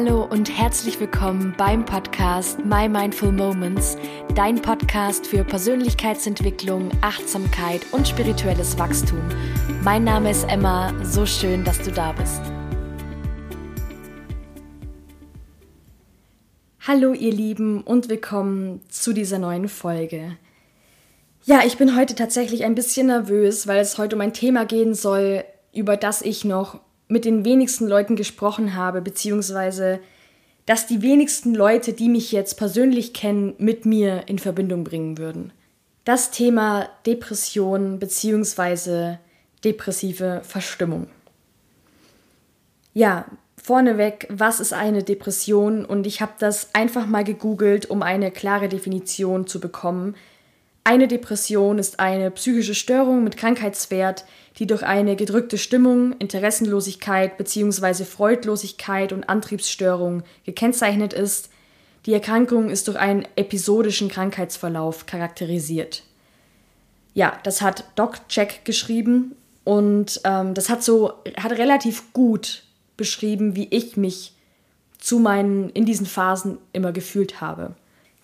Hallo und herzlich willkommen beim Podcast My Mindful Moments, dein Podcast für Persönlichkeitsentwicklung, Achtsamkeit und spirituelles Wachstum. Mein Name ist Emma, so schön, dass du da bist. Hallo ihr Lieben und willkommen zu dieser neuen Folge. Ja, ich bin heute tatsächlich ein bisschen nervös, weil es heute um ein Thema gehen soll, über das ich noch mit den wenigsten Leuten gesprochen habe, beziehungsweise dass die wenigsten Leute, die mich jetzt persönlich kennen, mit mir in Verbindung bringen würden. Das Thema Depression beziehungsweise depressive Verstimmung. Ja, vorneweg, was ist eine Depression? Und ich habe das einfach mal gegoogelt, um eine klare Definition zu bekommen. Eine Depression ist eine psychische Störung mit Krankheitswert, die durch eine gedrückte Stimmung, Interessenlosigkeit bzw. Freudlosigkeit und Antriebsstörung gekennzeichnet ist. Die Erkrankung ist durch einen episodischen Krankheitsverlauf charakterisiert. Ja, das hat Doc Check geschrieben und ähm, das hat so hat relativ gut beschrieben, wie ich mich zu meinen in diesen Phasen immer gefühlt habe.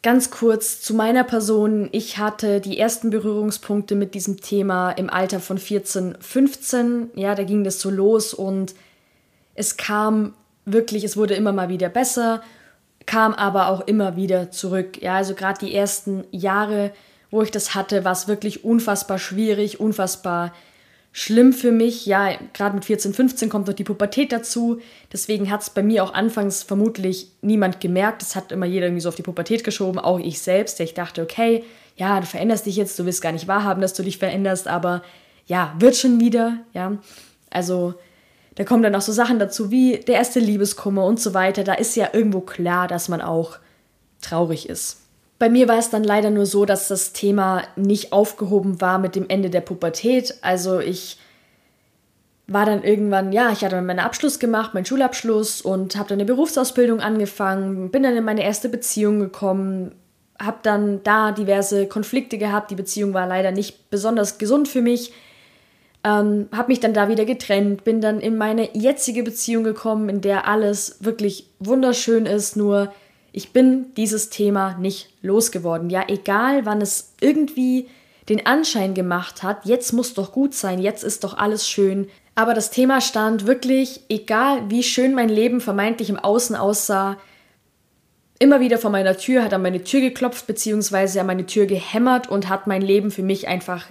Ganz kurz zu meiner Person. Ich hatte die ersten Berührungspunkte mit diesem Thema im Alter von 14, 15. Ja, da ging das so los und es kam wirklich, es wurde immer mal wieder besser, kam aber auch immer wieder zurück. Ja, also gerade die ersten Jahre, wo ich das hatte, war es wirklich unfassbar schwierig, unfassbar schlimm für mich. Ja, gerade mit 14, 15 kommt noch die Pubertät dazu. Deswegen hat es bei mir auch anfangs vermutlich niemand gemerkt. Es hat immer jeder irgendwie so auf die Pubertät geschoben, auch ich selbst. Ich dachte, okay, ja, du veränderst dich jetzt, du willst gar nicht wahrhaben, dass du dich veränderst, aber ja, wird schon wieder, ja. Also, da kommen dann auch so Sachen dazu wie der erste Liebeskummer und so weiter. Da ist ja irgendwo klar, dass man auch traurig ist. Bei mir war es dann leider nur so, dass das Thema nicht aufgehoben war mit dem Ende der Pubertät. Also ich war dann irgendwann, ja, ich hatte meinen Abschluss gemacht, meinen Schulabschluss und habe dann eine Berufsausbildung angefangen, bin dann in meine erste Beziehung gekommen, habe dann da diverse Konflikte gehabt. Die Beziehung war leider nicht besonders gesund für mich. Ähm, habe mich dann da wieder getrennt, bin dann in meine jetzige Beziehung gekommen, in der alles wirklich wunderschön ist, nur ich bin dieses Thema nicht losgeworden. Ja, egal wann es irgendwie den Anschein gemacht hat, jetzt muss doch gut sein, jetzt ist doch alles schön. Aber das Thema stand wirklich, egal wie schön mein Leben vermeintlich im Außen aussah, immer wieder vor meiner Tür, hat an meine Tür geklopft, beziehungsweise an meine Tür gehämmert und hat mein Leben für mich einfach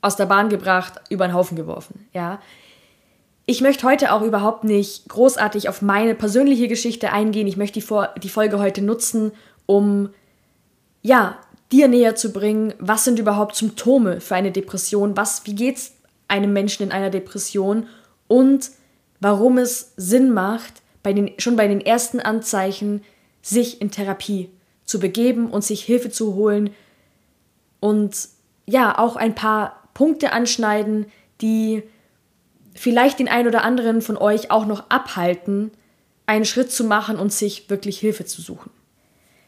aus der Bahn gebracht, über den Haufen geworfen. Ja, ich möchte heute auch überhaupt nicht großartig auf meine persönliche Geschichte eingehen. Ich möchte die, Vor die Folge heute nutzen, um ja, dir näher zu bringen, was sind überhaupt Symptome für eine Depression, was, wie geht's einem Menschen in einer Depression und warum es Sinn macht, bei den, schon bei den ersten Anzeichen sich in Therapie zu begeben und sich Hilfe zu holen und ja, auch ein paar Punkte anschneiden, die vielleicht den einen oder anderen von euch auch noch abhalten, einen Schritt zu machen und sich wirklich Hilfe zu suchen.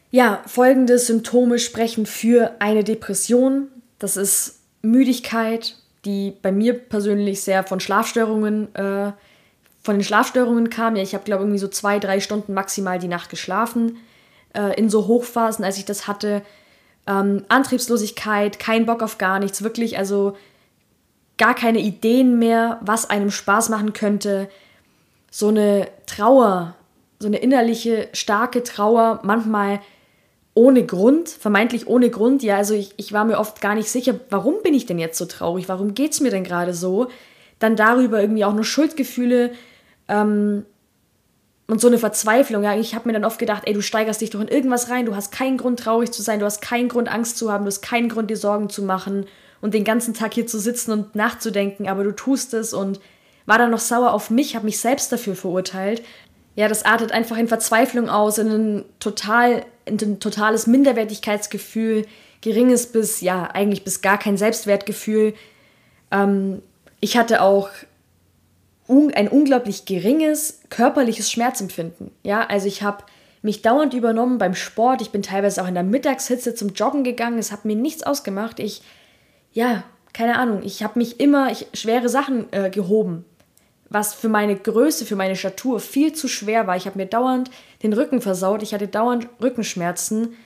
Ja, folgende Symptome sprechen für eine Depression. Das ist Müdigkeit, die bei mir persönlich sehr von Schlafstörungen, äh, von den Schlafstörungen kam. Ja, ich habe, glaube ich, irgendwie so zwei, drei Stunden maximal die Nacht geschlafen. Äh, in so Hochphasen, als ich das hatte. Ähm, Antriebslosigkeit, kein Bock auf gar nichts, wirklich, also gar keine Ideen mehr, was einem Spaß machen könnte. So eine Trauer, so eine innerliche, starke Trauer, manchmal ohne Grund, vermeintlich ohne Grund. Ja, also ich, ich war mir oft gar nicht sicher, warum bin ich denn jetzt so traurig? Warum geht es mir denn gerade so? Dann darüber irgendwie auch noch Schuldgefühle ähm, und so eine Verzweiflung. Ja, ich habe mir dann oft gedacht, ey, du steigerst dich doch in irgendwas rein, du hast keinen Grund traurig zu sein, du hast keinen Grund Angst zu haben, du hast keinen Grund dir Sorgen zu machen und den ganzen Tag hier zu sitzen und nachzudenken, aber du tust es und war dann noch sauer auf mich, habe mich selbst dafür verurteilt. Ja, das artet einfach in Verzweiflung aus, in ein, total, in ein totales Minderwertigkeitsgefühl, geringes bis, ja, eigentlich bis gar kein Selbstwertgefühl. Ähm, ich hatte auch un ein unglaublich geringes körperliches Schmerzempfinden. Ja, also ich habe mich dauernd übernommen beim Sport. Ich bin teilweise auch in der Mittagshitze zum Joggen gegangen. Es hat mir nichts ausgemacht. Ich ja, keine Ahnung, ich habe mich immer ich, schwere Sachen äh, gehoben. was für meine Größe, für meine Statur viel zu schwer war. Ich habe mir dauernd den Rücken versaut, ich hatte dauernd Rückenschmerzen.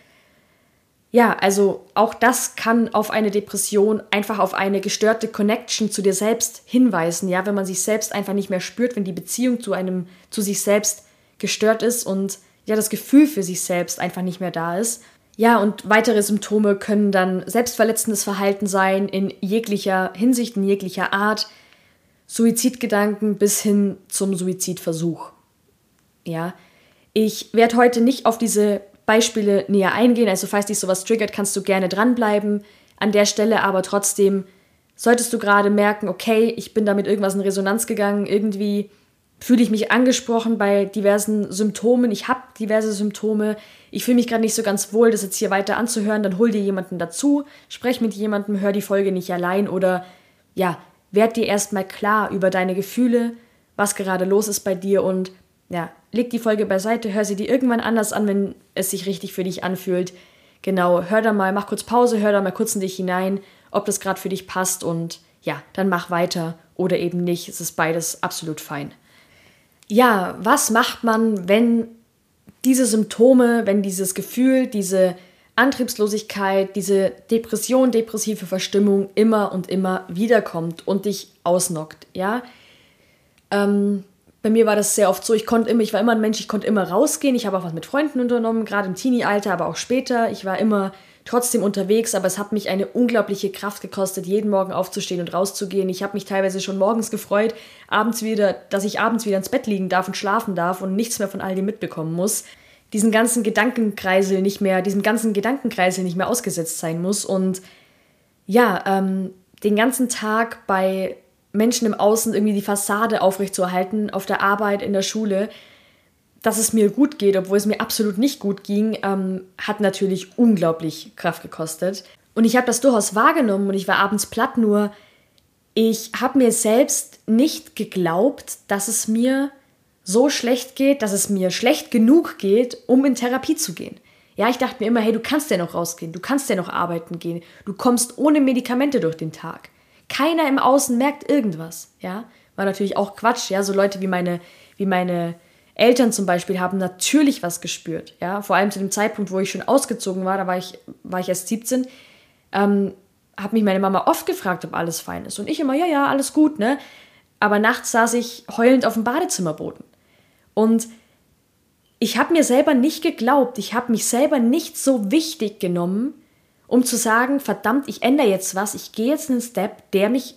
Ja, also auch das kann auf eine Depression, einfach auf eine gestörte Connection zu dir selbst hinweisen, ja, wenn man sich selbst einfach nicht mehr spürt, wenn die Beziehung zu einem zu sich selbst gestört ist und ja das Gefühl für sich selbst einfach nicht mehr da ist. Ja, und weitere Symptome können dann selbstverletzendes Verhalten sein in jeglicher Hinsicht, in jeglicher Art, Suizidgedanken bis hin zum Suizidversuch. Ja, ich werde heute nicht auf diese Beispiele näher eingehen, also falls dich sowas triggert, kannst du gerne dranbleiben. An der Stelle aber trotzdem solltest du gerade merken, okay, ich bin damit irgendwas in Resonanz gegangen, irgendwie fühle ich mich angesprochen bei diversen Symptomen, ich habe diverse Symptome, ich fühle mich gerade nicht so ganz wohl, das jetzt hier weiter anzuhören, dann hol dir jemanden dazu, sprech mit jemandem, hör die Folge nicht allein oder ja, werd dir erstmal klar über deine Gefühle, was gerade los ist bei dir und ja, leg die Folge beiseite, hör sie dir irgendwann anders an, wenn es sich richtig für dich anfühlt. Genau, hör da mal, mach kurz Pause, hör da mal kurz in dich hinein, ob das gerade für dich passt und ja, dann mach weiter oder eben nicht. Es ist beides absolut fein. Ja, was macht man, wenn diese Symptome, wenn dieses Gefühl, diese Antriebslosigkeit, diese Depression, depressive Verstimmung immer und immer wiederkommt und dich ausnockt, ja. Ähm, bei mir war das sehr oft so, ich konnte immer, ich war immer ein Mensch, ich konnte immer rausgehen, ich habe auch was mit Freunden unternommen, gerade im Teenie-Alter, aber auch später. Ich war immer trotzdem unterwegs, aber es hat mich eine unglaubliche Kraft gekostet, jeden Morgen aufzustehen und rauszugehen. Ich habe mich teilweise schon morgens gefreut, abends wieder, dass ich abends wieder ins Bett liegen darf und schlafen darf und nichts mehr von all dem mitbekommen muss diesen ganzen Gedankenkreisel nicht mehr, diesem ganzen Gedankenkreisel nicht mehr ausgesetzt sein muss und ja, ähm, den ganzen Tag bei Menschen im Außen irgendwie die Fassade aufrechtzuerhalten, auf der Arbeit, in der Schule, dass es mir gut geht, obwohl es mir absolut nicht gut ging, ähm, hat natürlich unglaublich Kraft gekostet. Und ich habe das durchaus wahrgenommen und ich war abends platt, nur ich habe mir selbst nicht geglaubt, dass es mir so schlecht geht, dass es mir schlecht genug geht, um in Therapie zu gehen. Ja, ich dachte mir immer, hey, du kannst ja noch rausgehen, du kannst ja noch arbeiten gehen, du kommst ohne Medikamente durch den Tag. Keiner im Außen merkt irgendwas, ja. War natürlich auch Quatsch, ja. So Leute wie meine, wie meine Eltern zum Beispiel haben natürlich was gespürt, ja. Vor allem zu dem Zeitpunkt, wo ich schon ausgezogen war, da war ich, war ich erst 17, ähm, hat mich meine Mama oft gefragt, ob alles fein ist. Und ich immer, ja, ja, alles gut, ne. Aber nachts saß ich heulend auf dem Badezimmerboden. Und ich habe mir selber nicht geglaubt, ich habe mich selber nicht so wichtig genommen, um zu sagen, verdammt, ich ändere jetzt was, ich gehe jetzt einen Step, der mich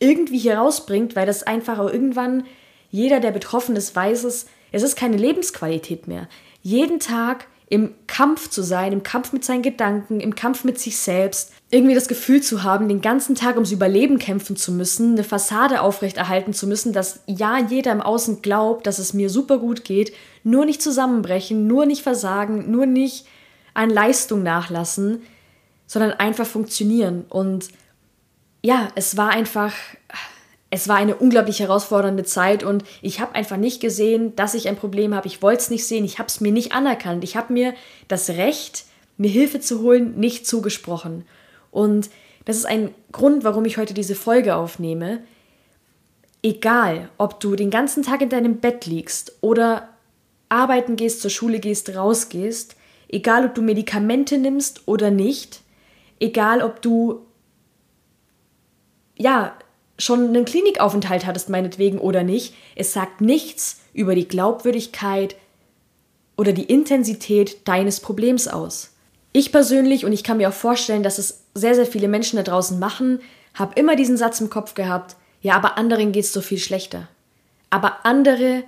irgendwie hier rausbringt, weil das einfach auch irgendwann jeder, der betroffen ist, weiß es, es ist keine Lebensqualität mehr. Jeden Tag im Kampf zu sein, im Kampf mit seinen Gedanken, im Kampf mit sich selbst, irgendwie das Gefühl zu haben, den ganzen Tag ums Überleben kämpfen zu müssen, eine Fassade aufrechterhalten zu müssen, dass ja jeder im Außen glaubt, dass es mir super gut geht, nur nicht zusammenbrechen, nur nicht versagen, nur nicht an Leistung nachlassen, sondern einfach funktionieren. Und ja, es war einfach es war eine unglaublich herausfordernde Zeit und ich habe einfach nicht gesehen, dass ich ein Problem habe. Ich wollte es nicht sehen, ich habe es mir nicht anerkannt. Ich habe mir das Recht, mir Hilfe zu holen, nicht zugesprochen. Und das ist ein Grund, warum ich heute diese Folge aufnehme. Egal, ob du den ganzen Tag in deinem Bett liegst oder arbeiten gehst, zur Schule gehst, rausgehst, egal ob du Medikamente nimmst oder nicht, egal ob du ja, schon einen Klinikaufenthalt hattest, meinetwegen oder nicht, es sagt nichts über die Glaubwürdigkeit oder die Intensität deines Problems aus. Ich persönlich, und ich kann mir auch vorstellen, dass es sehr, sehr viele Menschen da draußen machen, habe immer diesen Satz im Kopf gehabt, ja, aber anderen geht es so viel schlechter. Aber andere,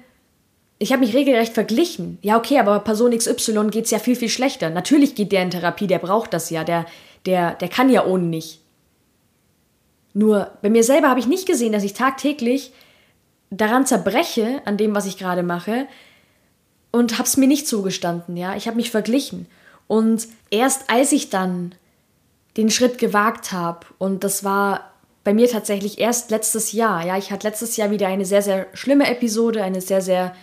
ich habe mich regelrecht verglichen. Ja, okay, aber Person XY geht es ja viel, viel schlechter. Natürlich geht der in Therapie, der braucht das ja, der, der, der kann ja ohne nicht. Nur bei mir selber habe ich nicht gesehen, dass ich tagtäglich daran zerbreche, an dem, was ich gerade mache, und habe es mir nicht zugestanden. Ja, ich habe mich verglichen. Und erst als ich dann den Schritt gewagt habe, und das war bei mir tatsächlich erst letztes Jahr. Ja, ich hatte letztes Jahr wieder eine sehr, sehr schlimme Episode, eine sehr, sehr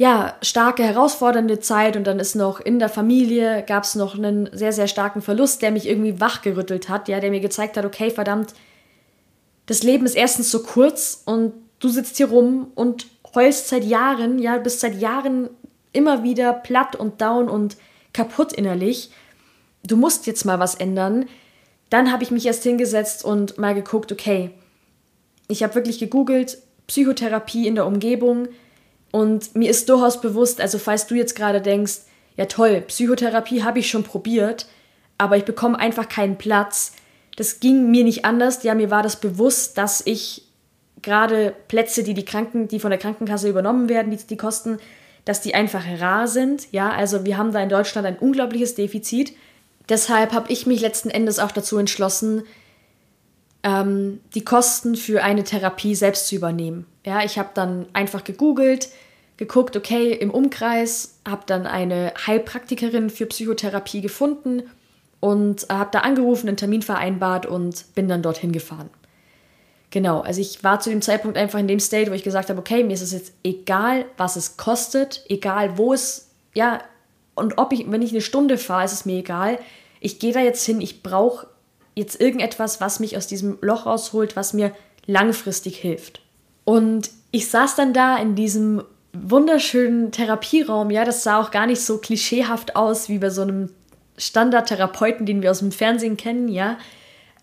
ja, starke, herausfordernde Zeit und dann ist noch in der Familie gab es noch einen sehr, sehr starken Verlust, der mich irgendwie wachgerüttelt hat, ja, der mir gezeigt hat, okay, verdammt, das Leben ist erstens so kurz und du sitzt hier rum und heulst seit Jahren, ja, bist seit Jahren immer wieder platt und down und kaputt innerlich. Du musst jetzt mal was ändern. Dann habe ich mich erst hingesetzt und mal geguckt, okay, ich habe wirklich gegoogelt, Psychotherapie in der Umgebung und mir ist durchaus bewusst, also falls du jetzt gerade denkst, ja toll, Psychotherapie habe ich schon probiert, aber ich bekomme einfach keinen Platz. Das ging mir nicht anders. Ja, mir war das bewusst, dass ich gerade Plätze, die die Kranken, die von der Krankenkasse übernommen werden, die, die kosten, dass die einfach rar sind. Ja, also wir haben da in Deutschland ein unglaubliches Defizit. Deshalb habe ich mich letzten Endes auch dazu entschlossen, ähm, die Kosten für eine Therapie selbst zu übernehmen. Ja, ich habe dann einfach gegoogelt, geguckt, okay, im Umkreis, habe dann eine Heilpraktikerin für Psychotherapie gefunden und habe da angerufen, einen Termin vereinbart und bin dann dorthin gefahren. Genau, also ich war zu dem Zeitpunkt einfach in dem State, wo ich gesagt habe, okay, mir ist es jetzt egal, was es kostet, egal wo es, ja, und ob ich, wenn ich eine Stunde fahre, ist es mir egal. Ich gehe da jetzt hin, ich brauche jetzt irgendetwas, was mich aus diesem Loch rausholt, was mir langfristig hilft. Und ich saß dann da in diesem wunderschönen Therapieraum, ja, das sah auch gar nicht so klischeehaft aus wie bei so einem Standardtherapeuten, den wir aus dem Fernsehen kennen, ja.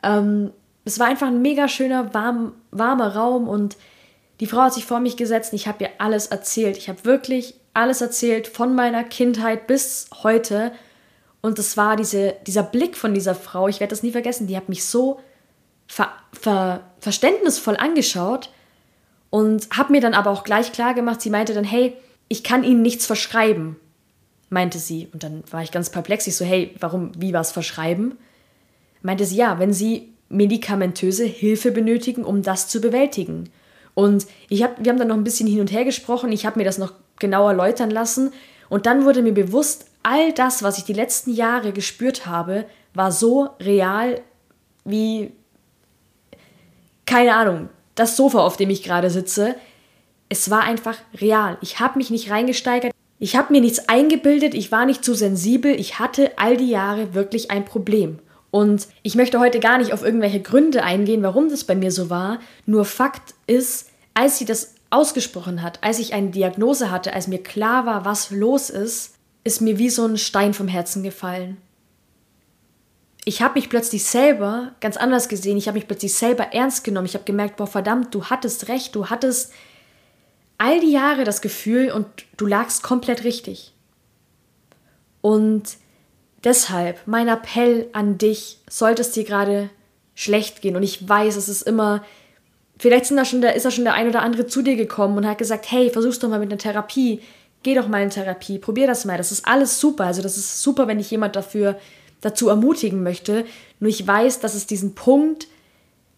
Ähm, es war einfach ein mega schöner, warm, warmer Raum und die Frau hat sich vor mich gesetzt und ich habe ihr alles erzählt. Ich habe wirklich alles erzählt von meiner Kindheit bis heute. Und das war diese, dieser Blick von dieser Frau, ich werde das nie vergessen, die hat mich so ver, ver, verständnisvoll angeschaut und hat mir dann aber auch gleich klar gemacht, sie meinte dann, hey, ich kann Ihnen nichts verschreiben, meinte sie. Und dann war ich ganz perplex. Ich so, hey, warum, wie was verschreiben? Meinte sie, ja, wenn Sie medikamentöse Hilfe benötigen, um das zu bewältigen. Und ich hab, wir haben dann noch ein bisschen hin und her gesprochen, ich habe mir das noch genauer erläutern lassen und dann wurde mir bewusst, all das, was ich die letzten Jahre gespürt habe, war so real wie, keine Ahnung, das Sofa, auf dem ich gerade sitze. Es war einfach real. Ich habe mich nicht reingesteigert. Ich habe mir nichts eingebildet. Ich war nicht zu sensibel. Ich hatte all die Jahre wirklich ein Problem. Und ich möchte heute gar nicht auf irgendwelche Gründe eingehen, warum das bei mir so war. Nur Fakt ist, als sie das ausgesprochen hat, als ich eine Diagnose hatte, als mir klar war, was los ist, ist mir wie so ein Stein vom Herzen gefallen. Ich habe mich plötzlich selber ganz anders gesehen, ich habe mich plötzlich selber ernst genommen. Ich habe gemerkt, boah, verdammt, du hattest recht, du hattest all die Jahre das Gefühl und du lagst komplett richtig. Und Deshalb mein Appell an dich, sollte es dir gerade schlecht gehen. Und ich weiß, es ist immer, vielleicht da der, ist da schon der ein oder andere zu dir gekommen und hat gesagt, hey, versuch's doch mal mit einer Therapie, geh doch mal in Therapie, probier das mal, das ist alles super, also das ist super, wenn dich jemand dafür dazu ermutigen möchte, nur ich weiß, dass es diesen Punkt,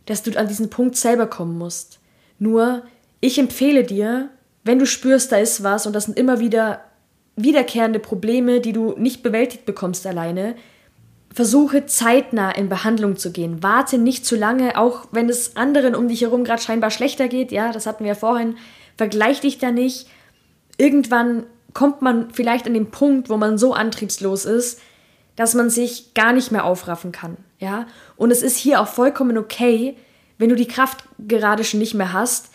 dass du an diesen Punkt selber kommen musst. Nur ich empfehle dir, wenn du spürst, da ist was und das sind immer wieder wiederkehrende Probleme, die du nicht bewältigt bekommst alleine, versuche zeitnah in Behandlung zu gehen. Warte nicht zu lange, auch wenn es anderen um dich herum gerade scheinbar schlechter geht. Ja, das hatten wir ja vorhin. Vergleich dich da nicht. Irgendwann kommt man vielleicht an den Punkt, wo man so antriebslos ist, dass man sich gar nicht mehr aufraffen kann. Ja, und es ist hier auch vollkommen okay, wenn du die Kraft gerade schon nicht mehr hast,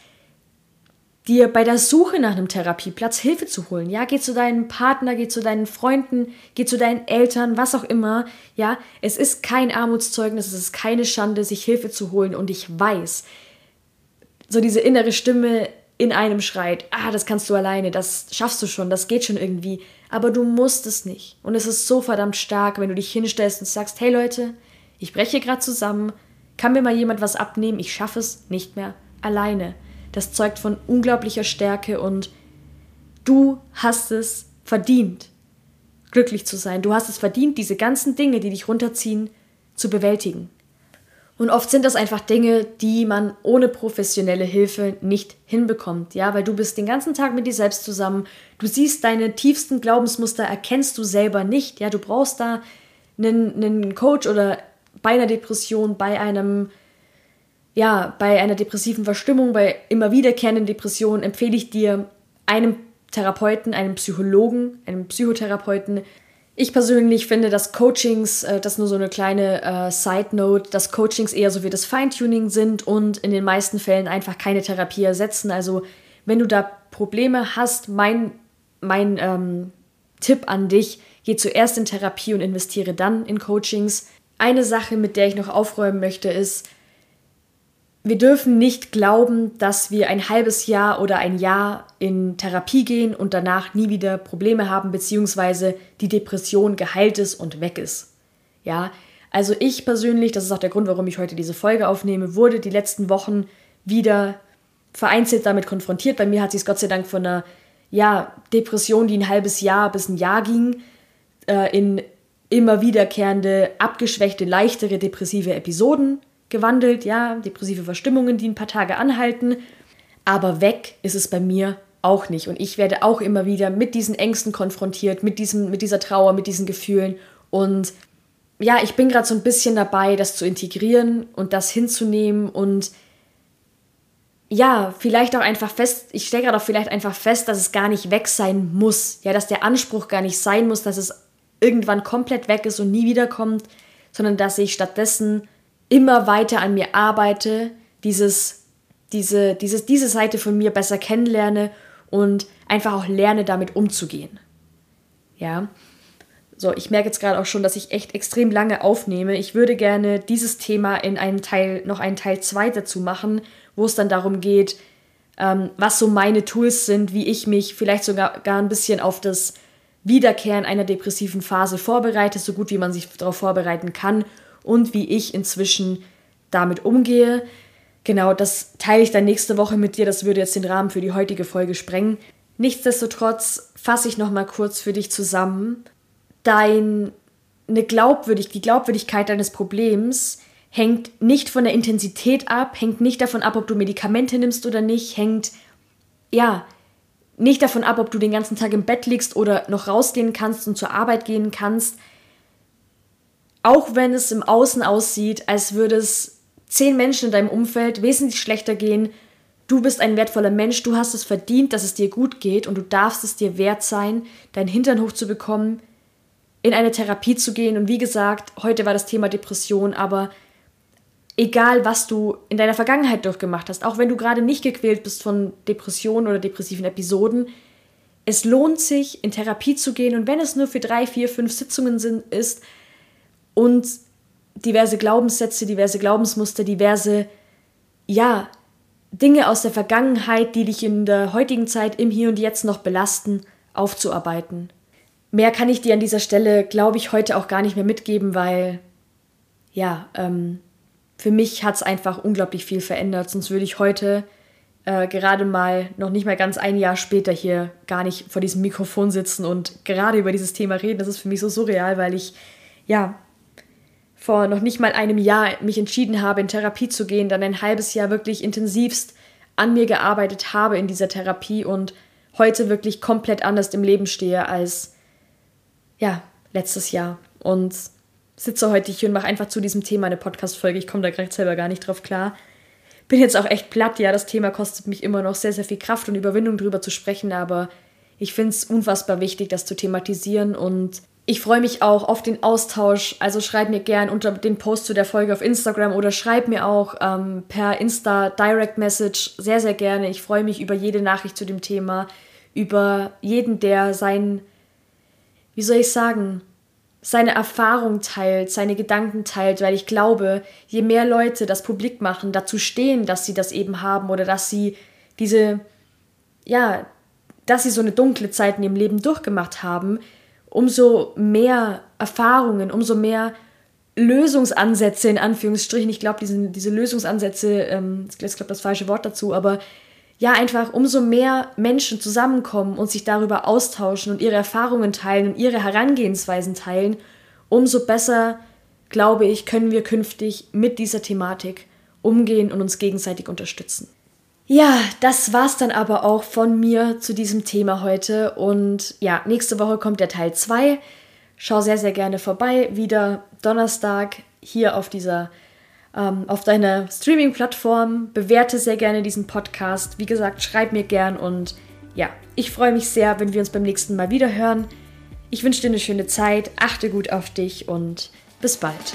dir bei der Suche nach einem Therapieplatz Hilfe zu holen. Ja, geh zu deinem Partner, geh zu deinen Freunden, geh zu deinen Eltern, was auch immer. Ja, es ist kein Armutszeugnis, es ist keine Schande, sich Hilfe zu holen. Und ich weiß, so diese innere Stimme in einem schreit, ah, das kannst du alleine, das schaffst du schon, das geht schon irgendwie. Aber du musst es nicht. Und es ist so verdammt stark, wenn du dich hinstellst und sagst, hey Leute, ich breche gerade zusammen, kann mir mal jemand was abnehmen, ich schaffe es nicht mehr alleine das zeugt von unglaublicher Stärke und du hast es verdient, glücklich zu sein. Du hast es verdient, diese ganzen Dinge, die dich runterziehen, zu bewältigen. Und oft sind das einfach Dinge, die man ohne professionelle Hilfe nicht hinbekommt, ja, weil du bist den ganzen Tag mit dir selbst zusammen, du siehst deine tiefsten Glaubensmuster, erkennst du selber nicht, ja, du brauchst da einen, einen Coach oder bei einer Depression, bei einem ja, bei einer depressiven Verstimmung, bei immer wiederkehrenden Depressionen empfehle ich dir einem Therapeuten, einem Psychologen, einem Psychotherapeuten Ich persönlich finde, dass Coachings, äh, das nur so eine kleine äh, Side Note, dass Coachings eher so wie das Feintuning sind und in den meisten Fällen einfach keine Therapie ersetzen. Also wenn du da Probleme hast, mein, mein ähm, Tipp an dich, geh zuerst in Therapie und investiere dann in Coachings. Eine Sache, mit der ich noch aufräumen möchte, ist, wir dürfen nicht glauben, dass wir ein halbes Jahr oder ein Jahr in Therapie gehen und danach nie wieder Probleme haben, beziehungsweise die Depression geheilt ist und weg ist. Ja, also ich persönlich, das ist auch der Grund, warum ich heute diese Folge aufnehme, wurde die letzten Wochen wieder vereinzelt damit konfrontiert. Bei mir hat sich Gott sei Dank von einer ja, Depression, die ein halbes Jahr bis ein Jahr ging, äh, in immer wiederkehrende, abgeschwächte, leichtere depressive Episoden gewandelt, ja, depressive Verstimmungen, die ein paar Tage anhalten, aber weg ist es bei mir auch nicht und ich werde auch immer wieder mit diesen Ängsten konfrontiert, mit diesem mit dieser Trauer, mit diesen Gefühlen und ja, ich bin gerade so ein bisschen dabei, das zu integrieren und das hinzunehmen und ja, vielleicht auch einfach fest, ich stelle gerade auch vielleicht einfach fest, dass es gar nicht weg sein muss. Ja, dass der Anspruch gar nicht sein muss, dass es irgendwann komplett weg ist und nie wiederkommt, sondern dass ich stattdessen immer weiter an mir arbeite, dieses, diese, dieses, diese Seite von mir besser kennenlerne und einfach auch lerne, damit umzugehen. Ja. So, ich merke jetzt gerade auch schon, dass ich echt extrem lange aufnehme. Ich würde gerne dieses Thema in einen Teil, noch einen Teil 2 dazu machen, wo es dann darum geht, ähm, was so meine Tools sind, wie ich mich vielleicht sogar gar ein bisschen auf das Wiederkehren einer depressiven Phase vorbereite, so gut wie man sich darauf vorbereiten kann und wie ich inzwischen damit umgehe. Genau, das teile ich dann nächste Woche mit dir. Das würde jetzt den Rahmen für die heutige Folge sprengen. Nichtsdestotrotz fasse ich noch mal kurz für dich zusammen. Deine Glaubwürdig die Glaubwürdigkeit deines Problems hängt nicht von der Intensität ab, hängt nicht davon ab, ob du Medikamente nimmst oder nicht, hängt ja nicht davon ab, ob du den ganzen Tag im Bett liegst oder noch rausgehen kannst und zur Arbeit gehen kannst auch wenn es im Außen aussieht, als würde es zehn Menschen in deinem Umfeld wesentlich schlechter gehen, du bist ein wertvoller Mensch, du hast es verdient, dass es dir gut geht und du darfst es dir wert sein, deinen Hintern hochzubekommen, in eine Therapie zu gehen. Und wie gesagt, heute war das Thema Depression, aber egal was du in deiner Vergangenheit durchgemacht hast, auch wenn du gerade nicht gequält bist von Depressionen oder depressiven Episoden, es lohnt sich, in Therapie zu gehen und wenn es nur für drei, vier, fünf Sitzungen sind, ist, und diverse Glaubenssätze, diverse Glaubensmuster, diverse, ja, Dinge aus der Vergangenheit, die dich in der heutigen Zeit im Hier und Jetzt noch belasten, aufzuarbeiten. Mehr kann ich dir an dieser Stelle, glaube ich, heute auch gar nicht mehr mitgeben, weil, ja, ähm, für mich hat es einfach unglaublich viel verändert. Sonst würde ich heute äh, gerade mal noch nicht mal ganz ein Jahr später hier gar nicht vor diesem Mikrofon sitzen und gerade über dieses Thema reden. Das ist für mich so surreal, weil ich, ja, vor noch nicht mal einem Jahr mich entschieden habe, in Therapie zu gehen, dann ein halbes Jahr wirklich intensivst an mir gearbeitet habe in dieser Therapie und heute wirklich komplett anders im Leben stehe als ja, letztes Jahr. Und sitze heute hier und mache einfach zu diesem Thema eine Podcast-Folge. Ich komme da gerade selber gar nicht drauf klar. Bin jetzt auch echt platt, ja, das Thema kostet mich immer noch sehr, sehr viel Kraft und Überwindung drüber zu sprechen, aber ich finde es unfassbar wichtig, das zu thematisieren und ich freue mich auch auf den Austausch. Also schreib mir gern unter den Post zu der Folge auf Instagram oder schreib mir auch ähm, per Insta Direct Message sehr, sehr gerne. Ich freue mich über jede Nachricht zu dem Thema, über jeden, der sein, wie soll ich sagen, seine Erfahrung teilt, seine Gedanken teilt, weil ich glaube, je mehr Leute das publik machen, dazu stehen, dass sie das eben haben oder dass sie diese, ja, dass sie so eine dunkle Zeit in ihrem Leben durchgemacht haben, umso mehr Erfahrungen, umso mehr Lösungsansätze in Anführungsstrichen. Ich glaube, diese, diese Lösungsansätze, ähm, ist glaube das falsche Wort dazu, aber ja, einfach umso mehr Menschen zusammenkommen und sich darüber austauschen und ihre Erfahrungen teilen und ihre Herangehensweisen teilen, umso besser, glaube ich, können wir künftig mit dieser Thematik umgehen und uns gegenseitig unterstützen. Ja, das war's dann aber auch von mir zu diesem Thema heute. Und ja, nächste Woche kommt der Teil 2. Schau sehr, sehr gerne vorbei. Wieder Donnerstag hier auf dieser, ähm, auf deiner Streaming-Plattform. Bewerte sehr gerne diesen Podcast. Wie gesagt, schreib mir gern und ja, ich freue mich sehr, wenn wir uns beim nächsten Mal wieder hören. Ich wünsche dir eine schöne Zeit, achte gut auf dich und bis bald.